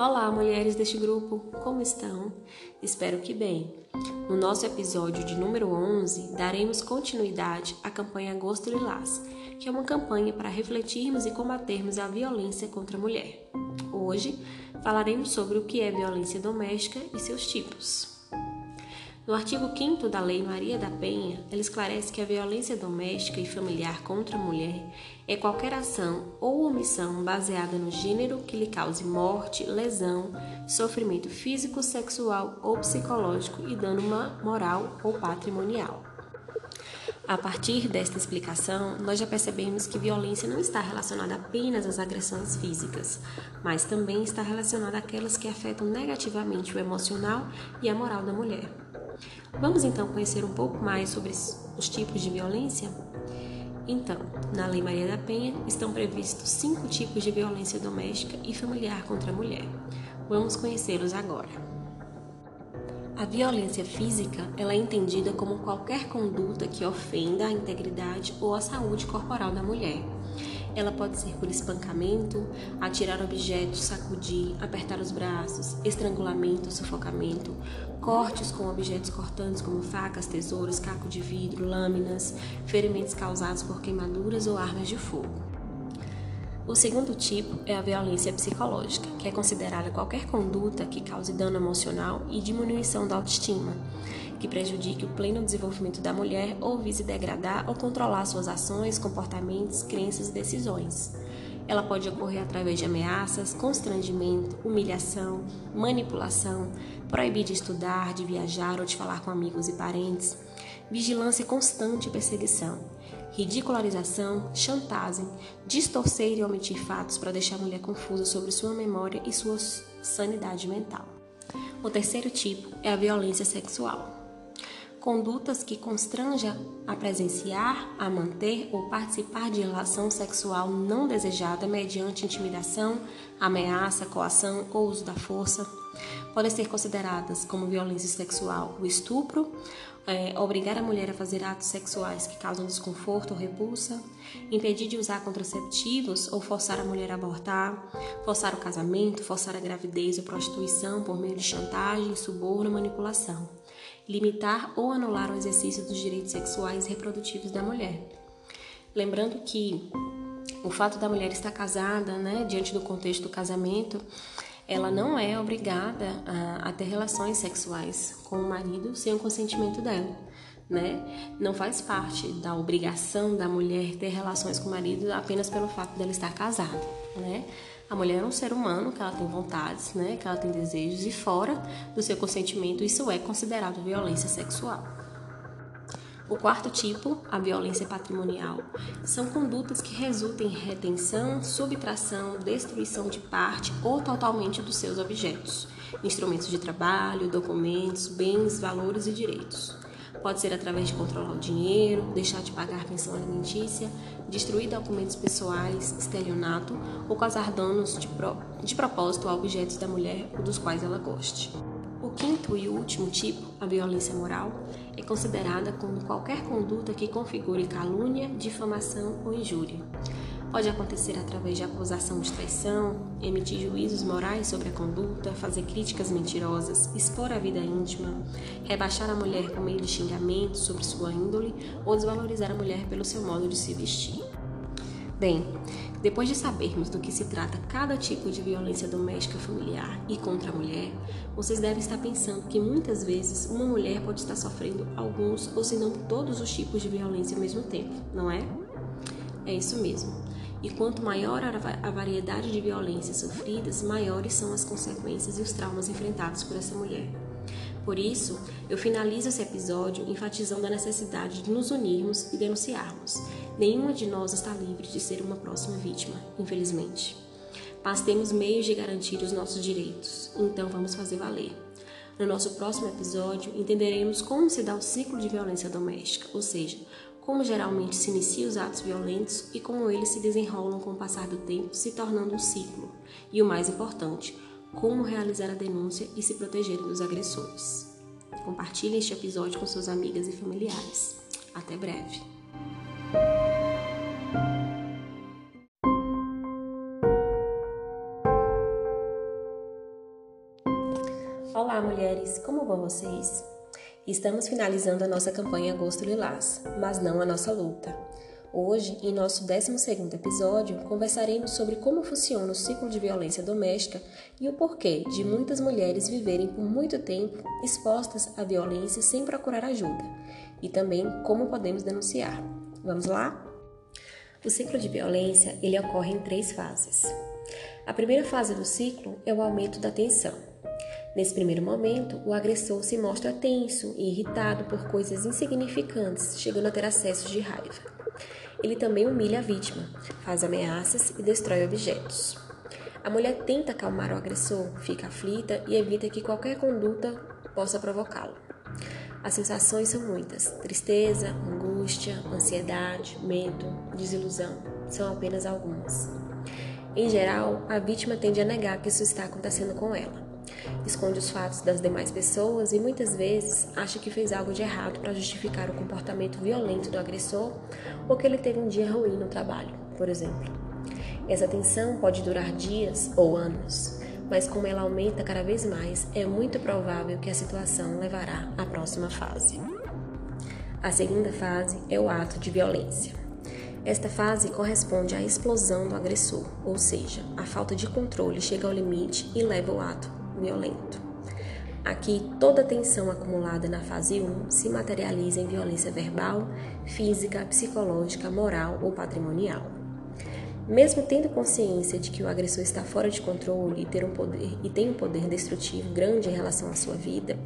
Olá, mulheres deste grupo, como estão? Espero que bem. No nosso episódio de número 11, daremos continuidade à campanha Agosto Lilás, que é uma campanha para refletirmos e combatermos a violência contra a mulher. Hoje falaremos sobre o que é violência doméstica e seus tipos. No artigo 5 da Lei Maria da Penha, ela esclarece que a violência doméstica e familiar contra a mulher é qualquer ação ou omissão baseada no gênero que lhe cause morte, lesão, sofrimento físico, sexual ou psicológico e dano moral ou patrimonial. A partir desta explicação, nós já percebemos que violência não está relacionada apenas às agressões físicas, mas também está relacionada àquelas que afetam negativamente o emocional e a moral da mulher. Vamos então conhecer um pouco mais sobre os tipos de violência? Então, na Lei Maria da Penha estão previstos cinco tipos de violência doméstica e familiar contra a mulher. Vamos conhecê-los agora. A violência física ela é entendida como qualquer conduta que ofenda a integridade ou a saúde corporal da mulher ela pode ser por espancamento, atirar objetos, sacudir, apertar os braços, estrangulamento, sufocamento, cortes com objetos cortantes como facas, tesouros, caco de vidro, lâminas, ferimentos causados por queimaduras ou armas de fogo. O segundo tipo é a violência psicológica, que é considerada qualquer conduta que cause dano emocional e diminuição da autoestima, que prejudique o pleno desenvolvimento da mulher ou vise degradar ou controlar suas ações, comportamentos, crenças e decisões. Ela pode ocorrer através de ameaças, constrangimento, humilhação, manipulação, proibir de estudar, de viajar ou de falar com amigos e parentes, vigilância constante e perseguição, ridicularização, chantagem, distorcer e omitir fatos para deixar a mulher confusa sobre sua memória e sua sanidade mental. O terceiro tipo é a violência sexual condutas que constrangem a presenciar, a manter ou participar de relação sexual não desejada mediante intimidação, ameaça, coação ou uso da força. Podem ser consideradas como violência sexual o estupro, é, obrigar a mulher a fazer atos sexuais que causam desconforto ou repulsa, impedir de usar contraceptivos ou forçar a mulher a abortar, forçar o casamento, forçar a gravidez ou prostituição por meio de chantagem, suborno, manipulação limitar ou anular o exercício dos direitos sexuais e reprodutivos da mulher. Lembrando que o fato da mulher estar casada, né, diante do contexto do casamento, ela não é obrigada a, a ter relações sexuais com o marido sem o consentimento dela. Né? Não faz parte da obrigação da mulher ter relações com o marido apenas pelo fato dela estar casada, né? A mulher é um ser humano que ela tem vontades, né? Que ela tem desejos e fora do seu consentimento isso é considerado violência sexual. O quarto tipo, a violência patrimonial, são condutas que resultam em retenção, subtração, destruição de parte ou totalmente dos seus objetos, instrumentos de trabalho, documentos, bens, valores e direitos. Pode ser através de controlar o dinheiro, deixar de pagar pensão alimentícia, destruir documentos pessoais, estelionato ou causar danos de, pro... de propósito a objetos da mulher ou dos quais ela goste. O quinto e último tipo, a violência moral, é considerada como qualquer conduta que configure calúnia, difamação ou injúria. Pode acontecer através de acusação de traição, emitir juízos morais sobre a conduta, fazer críticas mentirosas, expor a vida íntima, rebaixar a mulher por meio de xingamentos sobre sua índole ou desvalorizar a mulher pelo seu modo de se vestir. Bem, depois de sabermos do que se trata cada tipo de violência doméstica familiar e contra a mulher, vocês devem estar pensando que muitas vezes uma mulher pode estar sofrendo alguns ou se não todos os tipos de violência ao mesmo tempo, não é? É isso mesmo. E quanto maior a variedade de violências sofridas, maiores são as consequências e os traumas enfrentados por essa mulher. Por isso, eu finalizo esse episódio enfatizando a necessidade de nos unirmos e denunciarmos. Nenhuma de nós está livre de ser uma próxima vítima, infelizmente. Mas temos meios de garantir os nossos direitos, então vamos fazer valer. No nosso próximo episódio, entenderemos como se dá o ciclo de violência doméstica, ou seja, como geralmente se iniciam os atos violentos e como eles se desenrolam com o passar do tempo, se tornando um ciclo. E o mais importante, como realizar a denúncia e se proteger dos agressores. Compartilhe este episódio com suas amigas e familiares. Até breve! Olá, mulheres, como vão vocês? Estamos finalizando a nossa campanha Agosto Lilás, mas não a nossa luta. Hoje, em nosso 12º episódio, conversaremos sobre como funciona o ciclo de violência doméstica e o porquê de muitas mulheres viverem por muito tempo expostas à violência sem procurar ajuda, e também como podemos denunciar. Vamos lá? O ciclo de violência, ele ocorre em três fases. A primeira fase do ciclo é o aumento da tensão. Nesse primeiro momento, o agressor se mostra tenso e irritado por coisas insignificantes, chegando a ter acessos de raiva. Ele também humilha a vítima, faz ameaças e destrói objetos. A mulher tenta acalmar o agressor, fica aflita e evita que qualquer conduta possa provocá-lo. As sensações são muitas: tristeza, angústia, ansiedade, medo, desilusão. São apenas algumas. Em geral, a vítima tende a negar que isso está acontecendo com ela. Esconde os fatos das demais pessoas e muitas vezes acha que fez algo de errado para justificar o comportamento violento do agressor ou que ele teve um dia ruim no trabalho, por exemplo. Essa tensão pode durar dias ou anos, mas como ela aumenta cada vez mais, é muito provável que a situação levará à próxima fase. A segunda fase é o ato de violência. Esta fase corresponde à explosão do agressor, ou seja, a falta de controle chega ao limite e leva ao ato violento. Aqui, toda a tensão acumulada na fase 1 se materializa em violência verbal, física, psicológica, moral ou patrimonial. Mesmo tendo consciência de que o agressor está fora de controle e, um poder, e tem um poder destrutivo grande em relação à sua vida,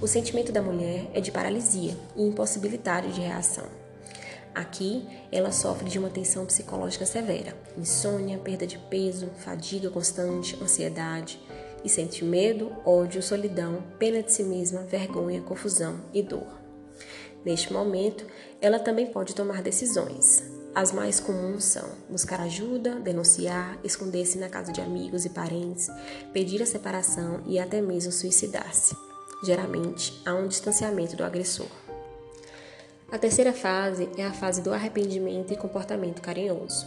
o sentimento da mulher é de paralisia e impossibilidade de reação. Aqui, ela sofre de uma tensão psicológica severa, insônia, perda de peso, fadiga constante, ansiedade, e sente medo, ódio, solidão, pena de si mesma, vergonha, confusão e dor. Neste momento, ela também pode tomar decisões. As mais comuns são buscar ajuda, denunciar, esconder-se na casa de amigos e parentes, pedir a separação e até mesmo suicidar-se. Geralmente, há um distanciamento do agressor. A terceira fase é a fase do arrependimento e comportamento carinhoso.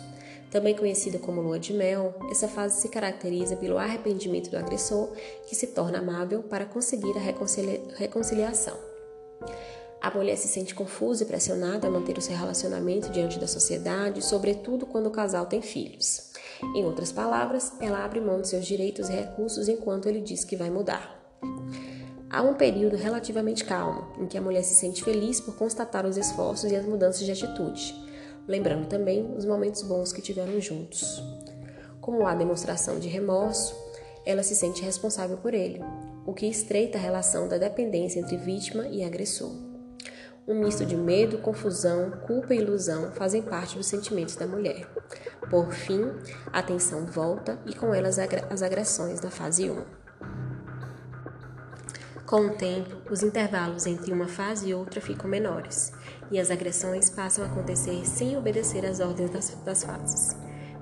Também conhecida como lua de mel, essa fase se caracteriza pelo arrependimento do agressor, que se torna amável para conseguir a reconcilia reconciliação. A mulher se sente confusa e pressionada a manter o seu relacionamento diante da sociedade, sobretudo quando o casal tem filhos. Em outras palavras, ela abre mão de seus direitos e recursos enquanto ele diz que vai mudar. Há um período relativamente calmo, em que a mulher se sente feliz por constatar os esforços e as mudanças de atitude, lembrando também os momentos bons que tiveram juntos. Como há demonstração de remorso, ela se sente responsável por ele, o que estreita a relação da dependência entre vítima e agressor. Um misto de medo, confusão, culpa e ilusão fazem parte dos sentimentos da mulher. Por fim, a tensão volta e com ela as agressões da fase 1. Com o tempo, os intervalos entre uma fase e outra ficam menores, e as agressões passam a acontecer sem obedecer às ordens das, das fases.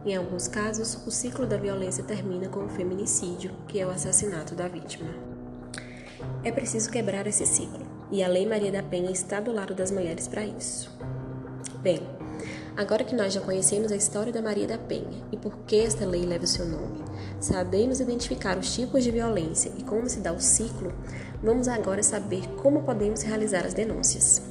Em alguns casos, o ciclo da violência termina com o feminicídio, que é o assassinato da vítima. É preciso quebrar esse ciclo, e a Lei Maria da Penha está do lado das mulheres para isso. Bem, Agora que nós já conhecemos a história da Maria da Penha e por que esta lei leva o seu nome, sabemos identificar os tipos de violência e como se dá o ciclo, vamos agora saber como podemos realizar as denúncias.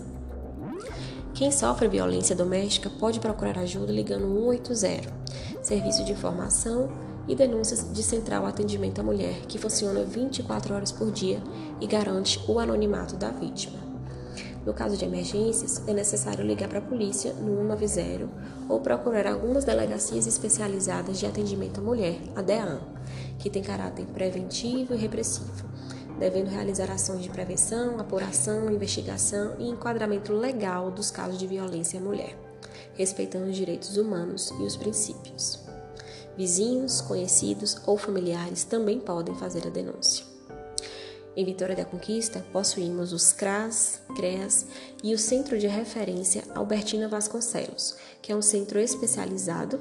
Quem sofre violência doméstica pode procurar ajuda ligando 180, serviço de informação e denúncias de central atendimento à mulher, que funciona 24 horas por dia e garante o anonimato da vítima. No caso de emergências, é necessário ligar para a polícia no 190 ou procurar algumas delegacias especializadas de atendimento à mulher, a DEAN, que tem caráter preventivo e repressivo, devendo realizar ações de prevenção, apuração, investigação e enquadramento legal dos casos de violência à mulher, respeitando os direitos humanos e os princípios. Vizinhos, conhecidos ou familiares também podem fazer a denúncia. Em Vitória da Conquista, possuímos os CRAS, CREAS e o Centro de Referência Albertina Vasconcelos, que é um centro especializado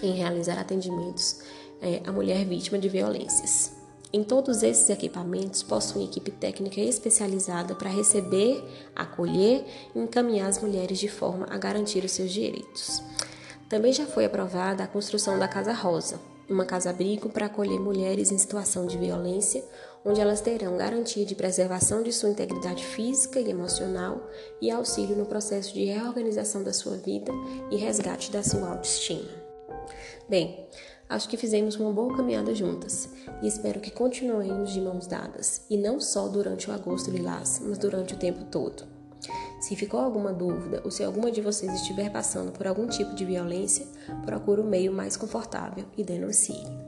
em realizar atendimentos é, à mulher vítima de violências. Em todos esses equipamentos possuem equipe técnica especializada para receber, acolher e encaminhar as mulheres de forma a garantir os seus direitos. Também já foi aprovada a construção da Casa Rosa, uma casa-abrigo para acolher mulheres em situação de violência, onde elas terão garantia de preservação de sua integridade física e emocional e auxílio no processo de reorganização da sua vida e resgate da sua autoestima. Bem, acho que fizemos uma boa caminhada juntas e espero que continuemos de mãos dadas, e não só durante o agosto lilás, mas durante o tempo todo. Se ficou alguma dúvida ou se alguma de vocês estiver passando por algum tipo de violência, procure o um meio mais confortável e denuncie.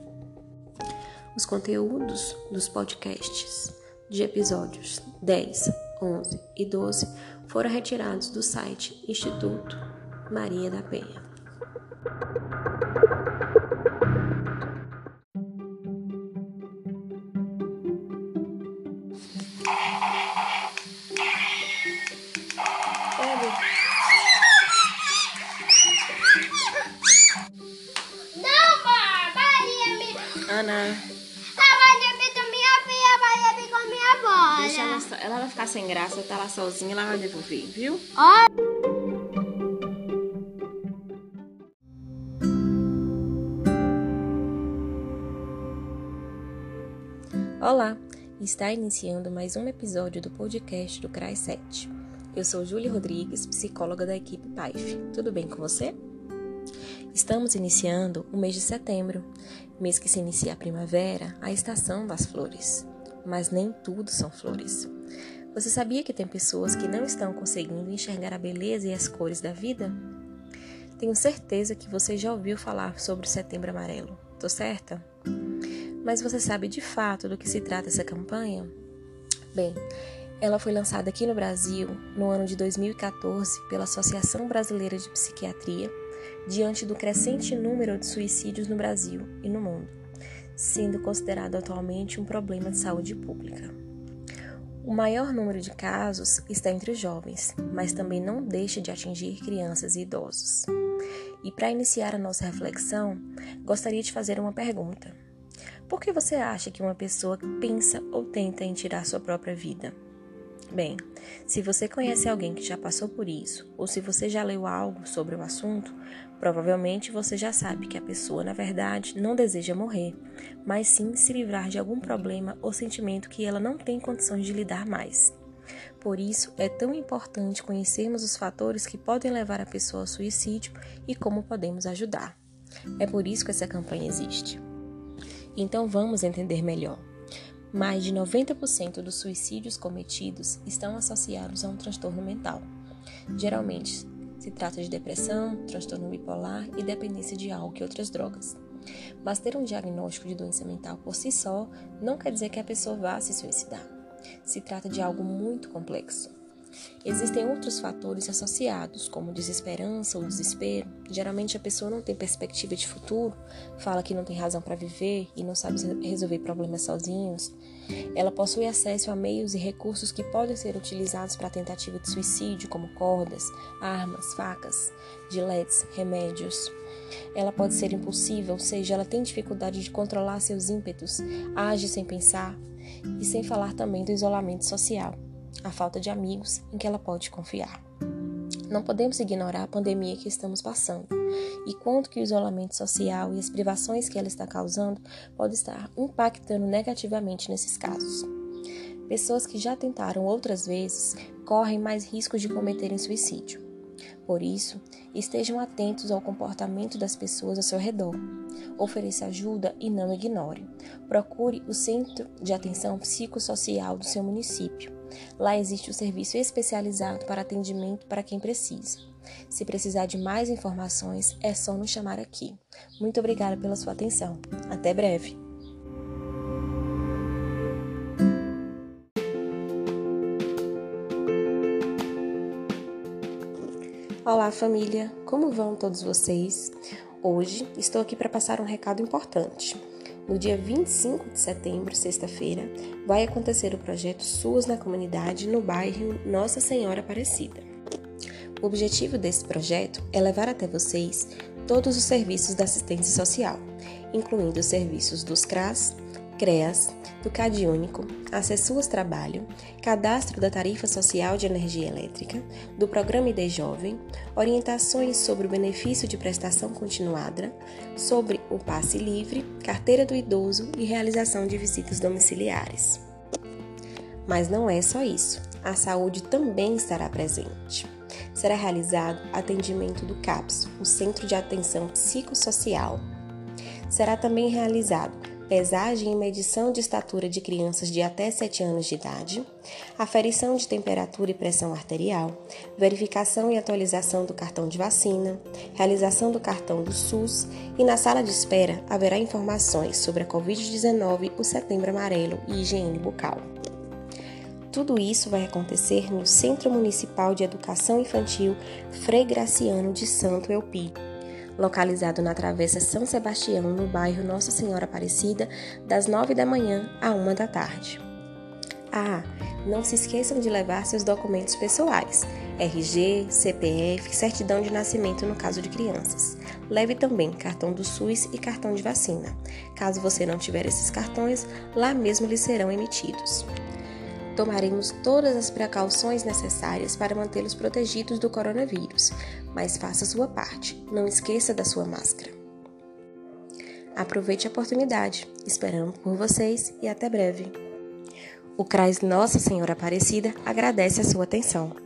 Os conteúdos dos podcasts de episódios 10, 11 e 12 foram retirados do site Instituto Maria da Penha. Ela, vai ficar sem graça, tá lá sozinha, ela vai devolver, viu? Olá, está iniciando mais um episódio do podcast do CRAI 7. Eu sou Júlia Rodrigues, psicóloga da equipe PAIF. Tudo bem com você? Estamos iniciando o mês de setembro, mês que se inicia a primavera, a estação das flores. Mas nem tudo são flores. Você sabia que tem pessoas que não estão conseguindo enxergar a beleza e as cores da vida? Tenho certeza que você já ouviu falar sobre o Setembro Amarelo. Tô certa? Mas você sabe de fato do que se trata essa campanha? Bem, ela foi lançada aqui no Brasil no ano de 2014 pela Associação Brasileira de Psiquiatria diante do crescente número de suicídios no Brasil e no mundo, sendo considerado atualmente um problema de saúde pública. O maior número de casos está entre os jovens, mas também não deixa de atingir crianças e idosos. E para iniciar a nossa reflexão, gostaria de fazer uma pergunta. Por que você acha que uma pessoa pensa ou tenta em tirar sua própria vida? Bem, se você conhece alguém que já passou por isso, ou se você já leu algo sobre o assunto, provavelmente você já sabe que a pessoa, na verdade, não deseja morrer, mas sim se livrar de algum problema ou sentimento que ela não tem condições de lidar mais. Por isso, é tão importante conhecermos os fatores que podem levar a pessoa ao suicídio e como podemos ajudar. É por isso que essa campanha existe. Então vamos entender melhor. Mais de 90% dos suicídios cometidos estão associados a um transtorno mental. Geralmente, se trata de depressão, transtorno bipolar e dependência de álcool e outras drogas. Mas ter um diagnóstico de doença mental por si só não quer dizer que a pessoa vá se suicidar. Se trata de algo muito complexo. Existem outros fatores associados, como desesperança ou desespero. Geralmente a pessoa não tem perspectiva de futuro, fala que não tem razão para viver e não sabe resolver problemas sozinhos. Ela possui acesso a meios e recursos que podem ser utilizados para tentativa de suicídio, como cordas, armas, facas, giletes, remédios. Ela pode ser impulsiva, ou seja, ela tem dificuldade de controlar seus ímpetos, age sem pensar, e sem falar também do isolamento social a falta de amigos em que ela pode confiar. Não podemos ignorar a pandemia que estamos passando e quanto que o isolamento social e as privações que ela está causando pode estar impactando negativamente nesses casos. Pessoas que já tentaram outras vezes correm mais risco de cometerem suicídio. Por isso, estejam atentos ao comportamento das pessoas ao seu redor. Ofereça ajuda e não ignore. Procure o centro de atenção psicossocial do seu município Lá existe o um serviço especializado para atendimento para quem precisa. Se precisar de mais informações, é só nos chamar aqui. Muito obrigada pela sua atenção. Até breve! Olá, família! Como vão todos vocês? Hoje estou aqui para passar um recado importante. No dia 25 de setembro, sexta-feira, vai acontecer o projeto SUAS na comunidade no bairro Nossa Senhora Aparecida. O objetivo desse projeto é levar até vocês todos os serviços da assistência social, incluindo os serviços dos CRAS, CREAS, do CAD Único, Acessuas Trabalho, Cadastro da Tarifa Social de Energia Elétrica, do Programa ID Jovem, orientações sobre o benefício de prestação continuada, sobre o passe livre, carteira do idoso e realização de visitas domiciliares. Mas não é só isso, a saúde também estará presente. Será realizado atendimento do CAPS, o Centro de Atenção Psicossocial. Será também realizado pesagem e medição de estatura de crianças de até 7 anos de idade, aferição de temperatura e pressão arterial, verificação e atualização do cartão de vacina, realização do cartão do SUS. E na sala de espera haverá informações sobre a Covid-19, o Setembro Amarelo e higiene bucal. Tudo isso vai acontecer no Centro Municipal de Educação Infantil Frei Graciano de Santo Elpido localizado na Travessa São Sebastião, no bairro Nossa Senhora Aparecida, das 9 da manhã à 1 da tarde. Ah, não se esqueçam de levar seus documentos pessoais, RG, CPF, certidão de nascimento no caso de crianças. Leve também cartão do SUS e cartão de vacina. Caso você não tiver esses cartões, lá mesmo lhes serão emitidos. Tomaremos todas as precauções necessárias para mantê-los protegidos do coronavírus, mas faça sua parte. Não esqueça da sua máscara. Aproveite a oportunidade. Esperamos por vocês e até breve. O CRAS Nossa Senhora Aparecida agradece a sua atenção.